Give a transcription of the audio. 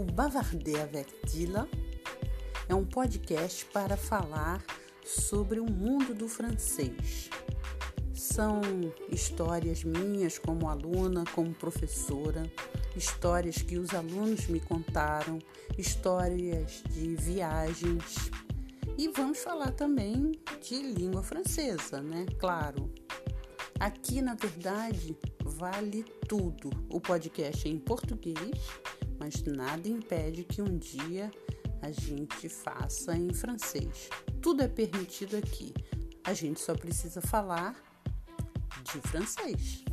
O Bavarder avec Dila é um podcast para falar sobre o mundo do francês. São histórias minhas como aluna, como professora, histórias que os alunos me contaram, histórias de viagens. E vamos falar também de língua francesa, né? Claro. Aqui, na verdade, vale tudo. O podcast é em português, mas nada impede que um dia a gente faça em francês. Tudo é permitido aqui. A gente só precisa falar de francês.